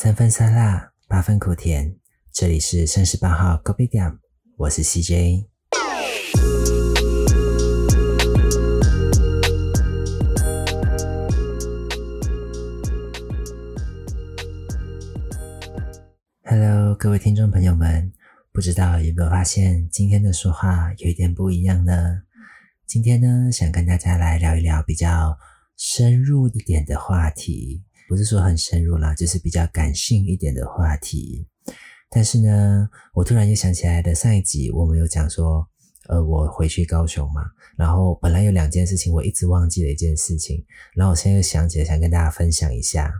三分酸辣，八分苦甜。这里是三十八号 c o p y g a m 我是 CJ。Hello，各位听众朋友们，不知道有没有发现今天的说话有一点不一样呢？今天呢，想跟大家来聊一聊比较深入一点的话题。不是说很深入啦，就是比较感性一点的话题。但是呢，我突然又想起来的上一集我们有讲说，呃，我回去高雄嘛，然后本来有两件事情我一直忘记了一件事情，然后我现在又想起来，想跟大家分享一下。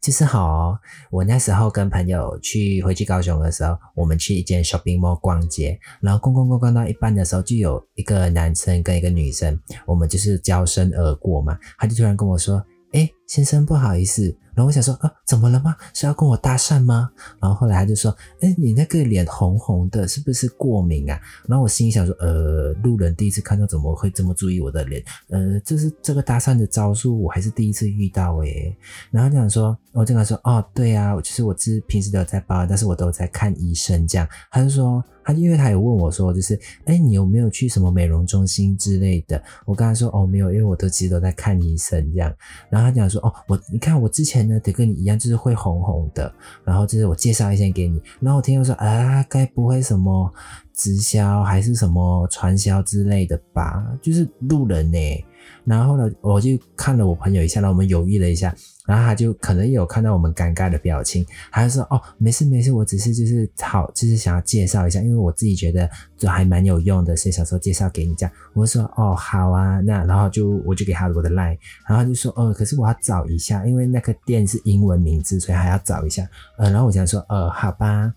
就是好，我那时候跟朋友去回去高雄的时候，我们去一间 shopping mall 逛街，然后逛逛逛逛到一半的时候，就有一个男生跟一个女生，我们就是交身而过嘛，他就突然跟我说。哎，先生，不好意思。然后我想说，啊，怎么了吗？是要跟我搭讪吗？然后后来他就说，哎，你那个脸红红的，是不是过敏啊？然后我心里想说，呃，路人第一次看到，怎么会这么注意我的脸？呃，这是这个搭讪的招数，我还是第一次遇到诶。然后就想说，我就跟他说，哦，对啊，我，其实我是平时都有在包，但是我都在看医生这样。他就说。他因为他有问我说，就是哎，你有没有去什么美容中心之类的？我跟他说哦，没有，因为我都其实都在看医生这样。然后他讲说哦，我你看我之前呢，得跟你一样，就是会红红的。然后就是我介绍一些给你。然后我听到说啊，该不会什么直销还是什么传销之类的吧？就是路人呢。然后呢，我就看了我朋友一下，然后我们犹豫了一下，然后他就可能有看到我们尴尬的表情，他就说：“哦，没事没事，我只是就是好，就是想要介绍一下，因为我自己觉得就还蛮有用的，所以想说介绍给你这样。”我说：“哦，好啊，那然后就我就给他我的 line，然后就说：哦，可是我要找一下，因为那个店是英文名字，所以还要找一下。呃，然后我想说：呃，好吧。”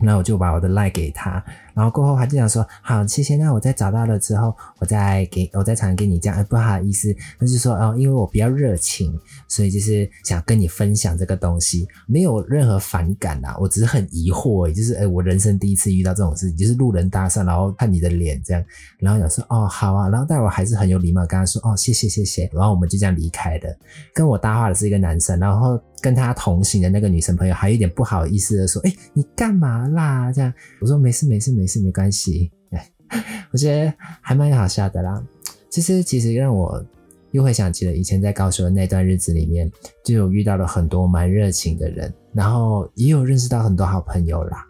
那我就把我的 line 给他，然后过后他就想说好，谢谢。那我再找到了之后，我再给我再常跟你讲。哎，不好意思，那就说哦，因为我比较热情，所以就是想跟你分享这个东西，没有任何反感啦。我只是很疑惑，就是哎，我人生第一次遇到这种事情，就是路人搭讪，然后看你的脸这样，然后想说哦好啊，然后但我还是很有礼貌跟他说哦谢谢谢谢，然后我们就这样离开的。跟我搭话的是一个男生，然后。跟他同行的那个女生朋友还有点不好意思的说：“哎，你干嘛啦？”这样我说：“没事，没事，没事，没关系。”，我觉得还蛮好笑的啦。其实，其实让我又会想起了以前在高雄的那段日子里面，就有遇到了很多蛮热情的人，然后也有认识到很多好朋友啦。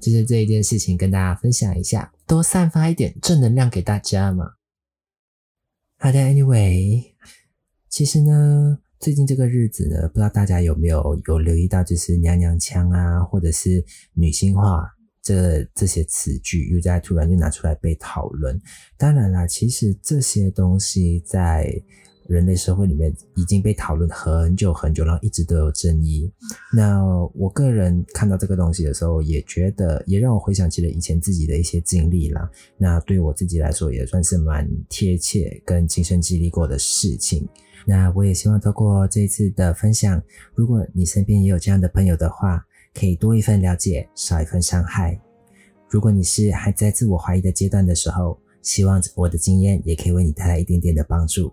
就是这一件事情跟大家分享一下，多散发一点正能量给大家嘛。好的，Anyway，其实呢。最近这个日子呢，不知道大家有没有有留意到，就是娘娘腔啊，或者是女性化这这些词句，又在突然就拿出来被讨论。当然啦，其实这些东西在人类社会里面已经被讨论很久很久，然后一直都有争议。那我个人看到这个东西的时候，也觉得也让我回想起了以前自己的一些经历啦。那对我自己来说，也算是蛮贴切跟亲身经历过的事情。那我也希望透过这一次的分享，如果你身边也有这样的朋友的话，可以多一份了解，少一份伤害。如果你是还在自我怀疑的阶段的时候，希望我的经验也可以为你带来一点点的帮助。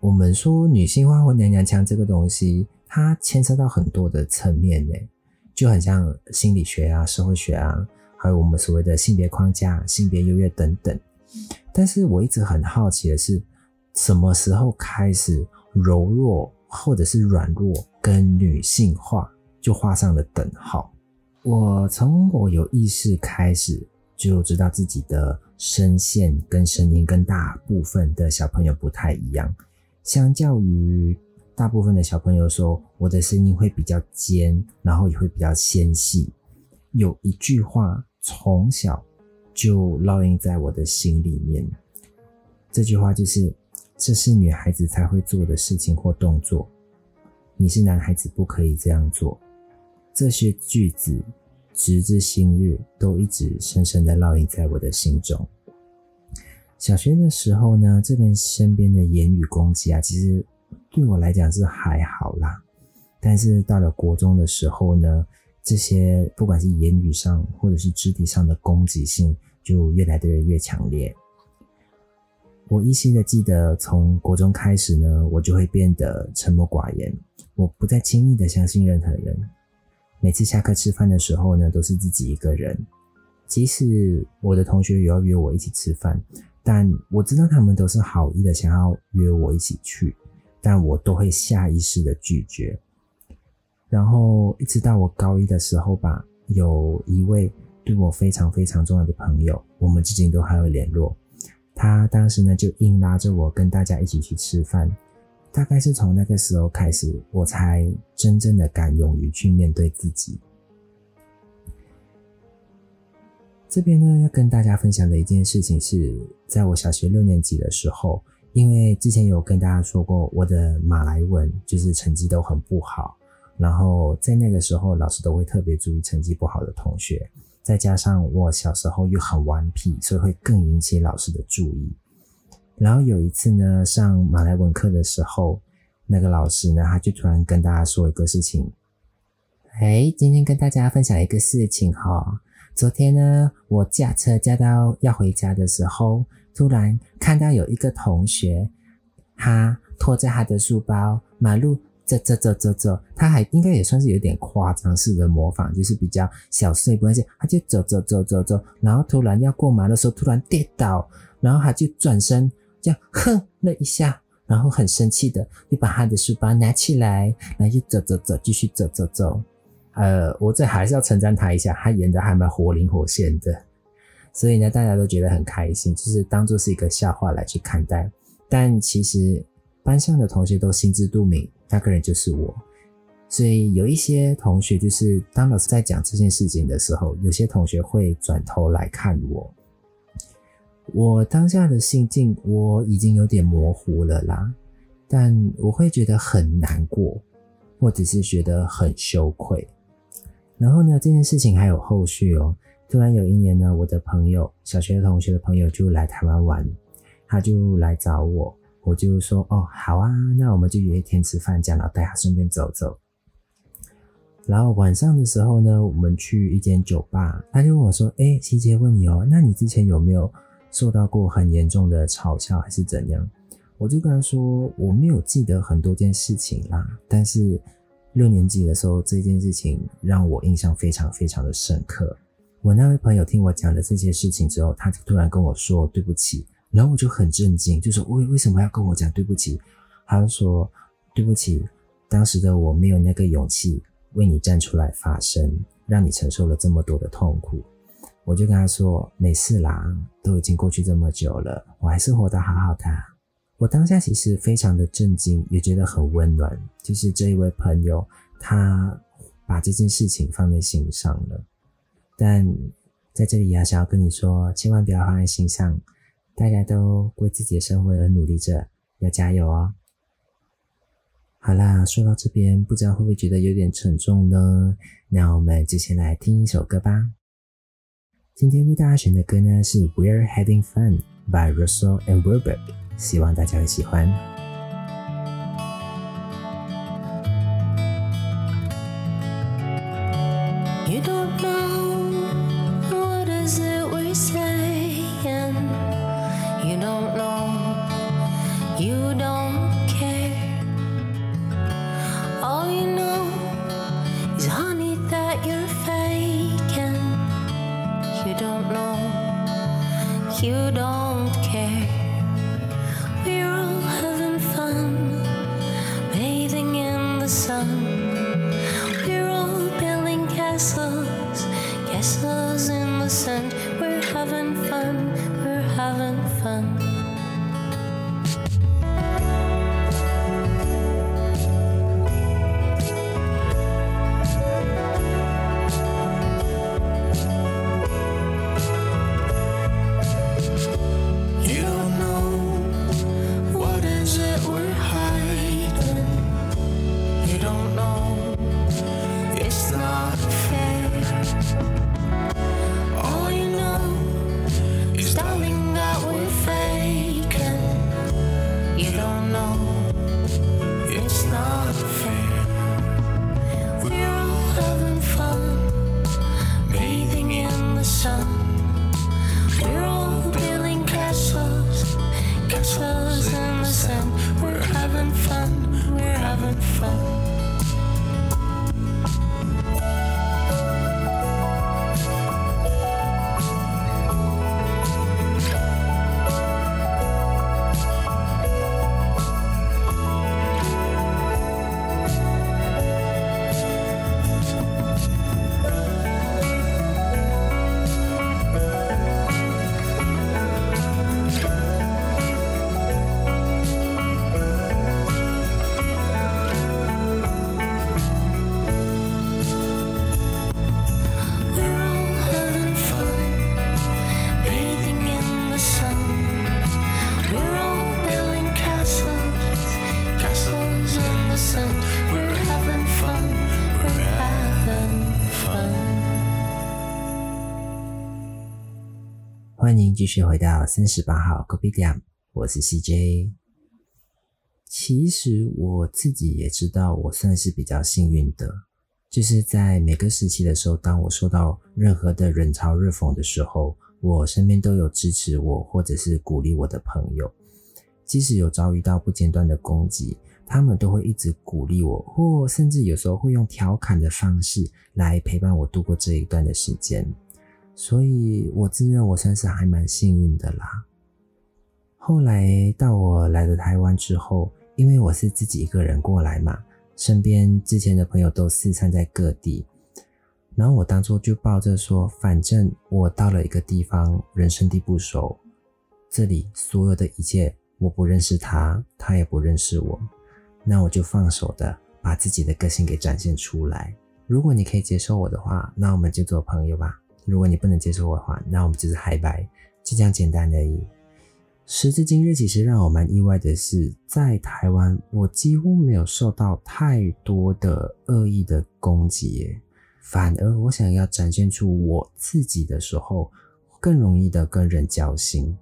我们说女性化或娘娘腔这个东西，它牵涉到很多的层面呢，就很像心理学啊、社会学啊，还有我们所谓的性别框架、性别优越等等。但是我一直很好奇的是。什么时候开始柔弱或者是软弱跟女性化就画上了等号？我从我有意识开始就知道自己的声线跟声音跟大部分的小朋友不太一样。相较于大部分的小朋友说，我的声音会比较尖，然后也会比较纤细。有一句话从小就烙印在我的心里面，这句话就是。这是女孩子才会做的事情或动作，你是男孩子不可以这样做。这些句子，直至今日都一直深深的烙印在我的心中。小学的时候呢，这边身边的言语攻击啊，其实对我来讲是还好啦。但是到了国中的时候呢，这些不管是言语上或者是肢体上的攻击性，就越来的越强烈。我依稀的记得，从国中开始呢，我就会变得沉默寡言，我不再轻易的相信任何人。每次下课吃饭的时候呢，都是自己一个人。即使我的同学也要约我一起吃饭，但我知道他们都是好意的，想要约我一起去，但我都会下意识的拒绝。然后一直到我高一的时候吧，有一位对我非常非常重要的朋友，我们至今都还有联络。他当时呢就硬拉着我跟大家一起去吃饭。大概是从那个时候开始，我才真正的敢勇于去面对自己。这边呢要跟大家分享的一件事情是，在我小学六年级的时候，因为之前有跟大家说过，我的马来文就是成绩都很不好。然后在那个时候，老师都会特别注意成绩不好的同学，再加上我小时候又很顽皮，所以会更引起老师的注意。然后有一次呢，上马来文课的时候，那个老师呢，他就突然跟大家说一个事情：，哎，今天跟大家分享一个事情哈。昨天呢，我驾车驾到要回家的时候，突然看到有一个同学，他拖着他的书包，马路。走走走走走，他还应该也算是有点夸张式的模仿，就是比较小碎步那些，他就走走走走走，然后突然要过马路的时候突然跌倒，然后他就转身这样哼了一下，然后很生气的又把他的书包拿起来，然后就走走走继续走走走。呃，我这还是要称赞他一下，他演的还蛮活灵活现的，所以呢大家都觉得很开心，就是当做是一个笑话来去看待，但其实班上的同学都心知肚明。那个人就是我，所以有一些同学就是当老师在讲这件事情的时候，有些同学会转头来看我。我当下的心境我已经有点模糊了啦，但我会觉得很难过，或者是觉得很羞愧。然后呢，这件事情还有后续哦。突然有一年呢，我的朋友，小学同学的朋友就来台湾玩，他就来找我。我就说哦，好啊，那我们就约一天吃饭，这样然后带他顺便走走。然后晚上的时候呢，我们去一间酒吧，他就问我说：“哎，希姐问你哦，那你之前有没有受到过很严重的嘲笑还是怎样？”我就跟他说：“我没有记得很多件事情啦，但是六年级的时候这件事情让我印象非常非常的深刻。我那位朋友听我讲了这些事情之后，他就突然跟我说对不起。”然后我就很震惊，就说为为什么要跟我讲对不起？他就说对不起，当时的我没有那个勇气为你站出来发声，让你承受了这么多的痛苦。我就跟他说没事啦，都已经过去这么久了，我还是活得好好的。我当下其实非常的震惊，也觉得很温暖，就是这一位朋友他把这件事情放在心上了。但在这里也想要跟你说，千万不要放在心上。大家都为自己的生活而努力着，要加油哦！好啦，说到这边，不知道会不会觉得有点沉重呢？那我们就先来听一首歌吧。今天为大家选的歌呢是《We're Having Fun》by Russell and Wilbur，希望大家会喜欢。继续回到三十八号 Kobe 点，我是 CJ。其实我自己也知道，我算是比较幸运的，就是在每个时期的时候，当我受到任何的冷嘲热讽的时候，我身边都有支持我或者是鼓励我的朋友。即使有遭遇到不间断的攻击，他们都会一直鼓励我，或甚至有时候会用调侃的方式来陪伴我度过这一段的时间。所以，我自认我算是还蛮幸运的啦。后来到我来了台湾之后，因为我是自己一个人过来嘛，身边之前的朋友都四散在各地，然后我当初就抱着说，反正我到了一个地方，人生地不熟，这里所有的一切我不认识他，他也不认识我，那我就放手的把自己的个性给展现出来。如果你可以接受我的话，那我们就做朋友吧。如果你不能接受我的话，那我们就是嗨拜，就这样简单而已。时至今日，其实让我蛮意外的是，在台湾，我几乎没有受到太多的恶意的攻击，反而我想要展现出我自己的时候，更容易的跟人交心。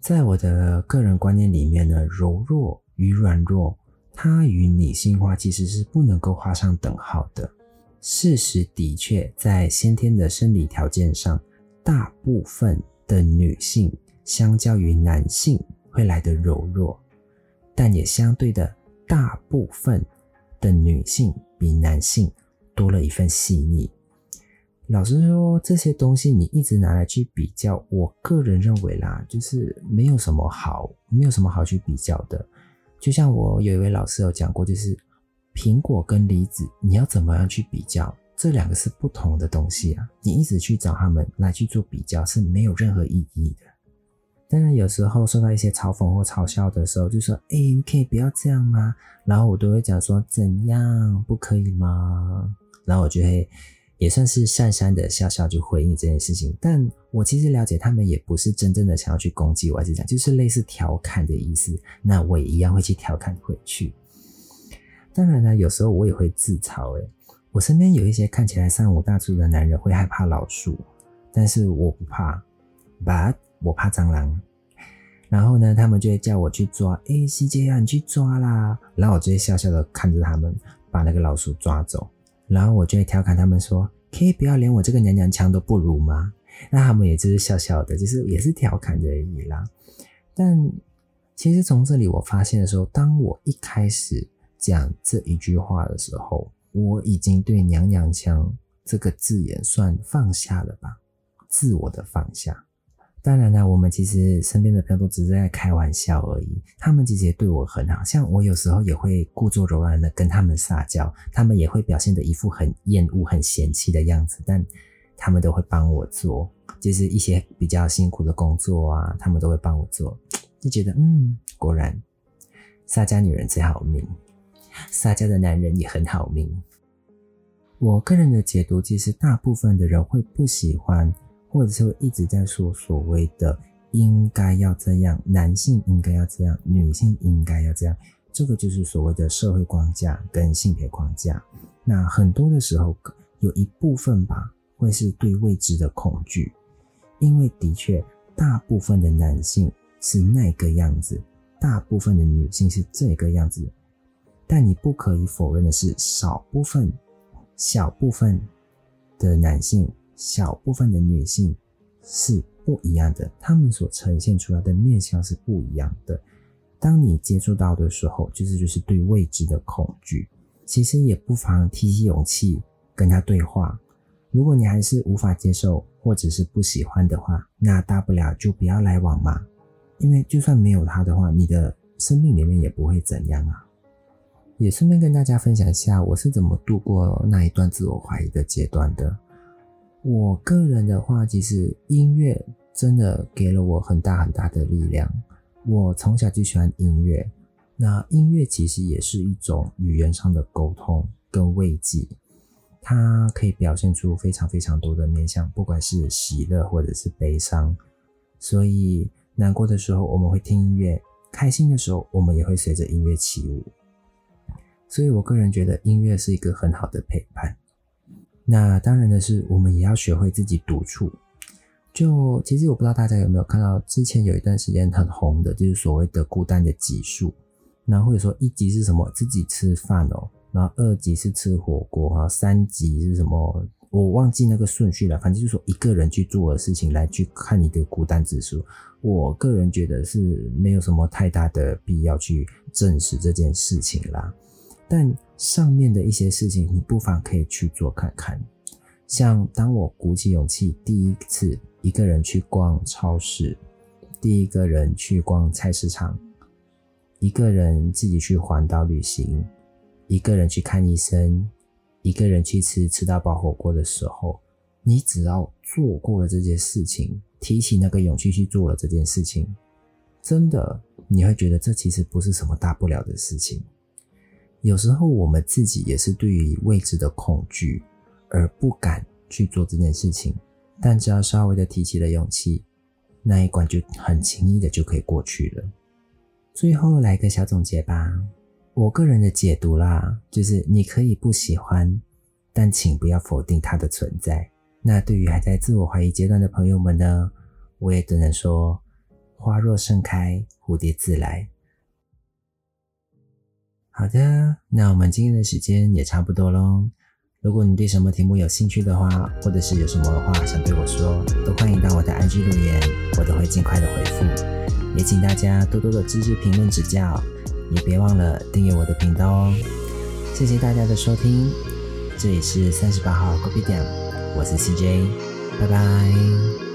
在我的个人观念里面呢，柔弱与软弱，它与女性化其实是不能够画上等号的。事实的确，在先天的生理条件上，大部分的女性相较于男性会来的柔弱，但也相对的，大部分的女性比男性多了一份细腻。老实说，这些东西你一直拿来去比较，我个人认为啦，就是没有什么好，没有什么好去比较的。就像我有一位老师有讲过，就是。苹果跟梨子，你要怎么样去比较？这两个是不同的东西啊！你一直去找他们来去做比较是没有任何意义的。当然，有时候受到一些嘲讽或嘲笑的时候，就说：“哎，你可以不要这样吗？”然后我都会讲说：“怎样不可以吗？”然后我就会也算是讪讪的笑笑就回应这件事情。但我其实了解他们也不是真正的想要去攻击我，还是讲就是类似调侃的意思。那我也一样会去调侃回去。当然呢，有时候我也会自嘲。诶，我身边有一些看起来三五大粗的男人会害怕老鼠，但是我不怕，but 我怕蟑螂。然后呢，他们就会叫我去抓，哎，西杰啊，你去抓啦。然后我就会笑笑的看着他们把那个老鼠抓走。然后我就会调侃他们说，可以不要连我这个娘娘腔都不如吗？那他们也就是笑笑的，就是也是调侃而已啦。但其实从这里我发现的时候，当我一开始。讲这一句话的时候，我已经对“娘娘腔”这个字眼算放下了吧，自我的放下。当然呢，我们其实身边的朋友都只是在开玩笑而已，他们其实也对我很好，像我有时候也会故作柔软的跟他们撒娇，他们也会表现的一副很厌恶、很嫌弃的样子，但他们都会帮我做，就是一些比较辛苦的工作啊，他们都会帮我做，就觉得嗯，果然撒娇女人最好命。撒娇的男人也很好命。我个人的解读，其实大部分的人会不喜欢，或者是一直在说所谓的“应该要这样”，男性应该要这样，女性应该要这样。这个就是所谓的社会框架跟性别框架。那很多的时候，有一部分吧，会是对未知的恐惧，因为的确，大部分的男性是那个样子，大部分的女性是这个样子。但你不可以否认的是，少部分、小部分的男性、小部分的女性是不一样的，他们所呈现出来的面相是不一样的。当你接触到的时候，就是就是对未知的恐惧。其实也不妨提起勇气跟他对话。如果你还是无法接受或者是不喜欢的话，那大不了就不要来往嘛。因为就算没有他的话，你的生命里面也不会怎样啊。也顺便跟大家分享一下，我是怎么度过那一段自我怀疑的阶段的。我个人的话，其实音乐真的给了我很大很大的力量。我从小就喜欢音乐，那音乐其实也是一种语言上的沟通跟慰藉，它可以表现出非常非常多的面向，不管是喜乐或者是悲伤。所以难过的时候我们会听音乐，开心的时候我们也会随着音乐起舞。所以，我个人觉得音乐是一个很好的陪伴。那当然的是，我们也要学会自己独处。就其实我不知道大家有没有看到，之前有一段时间很红的，就是所谓的孤单的级数。然后或者说一级是什么自己吃饭哦，然后二级是吃火锅哈，三级是什么我忘记那个顺序了。反正就是说一个人去做的事情来去看你的孤单指数。我个人觉得是没有什么太大的必要去证实这件事情啦。但上面的一些事情，你不妨可以去做看看。像当我鼓起勇气第一次一个人去逛超市，第一个人去逛菜市场。一个人自己去环岛旅行，一个人去看医生，一个人去吃吃到饱火锅的时候，你只要做过了这件事情，提起那个勇气去做了这件事情，真的你会觉得这其实不是什么大不了的事情。有时候我们自己也是对于未知的恐惧而不敢去做这件事情，但只要稍微的提起了勇气，那一关就很轻易的就可以过去了。最后来个小总结吧，我个人的解读啦，就是你可以不喜欢，但请不要否定它的存在。那对于还在自我怀疑阶段的朋友们呢，我也只能说，花若盛开，蝴蝶自来。好的，那我们今天的时间也差不多喽。如果你对什么题目有兴趣的话，或者是有什么话想对我说，都欢迎到我的 IG 留言，我都会尽快的回复。也请大家多多的支持、评论、指教，也别忘了订阅我的频道哦。谢谢大家的收听，这里是三十八号 Coffee 店，我是 CJ，拜拜。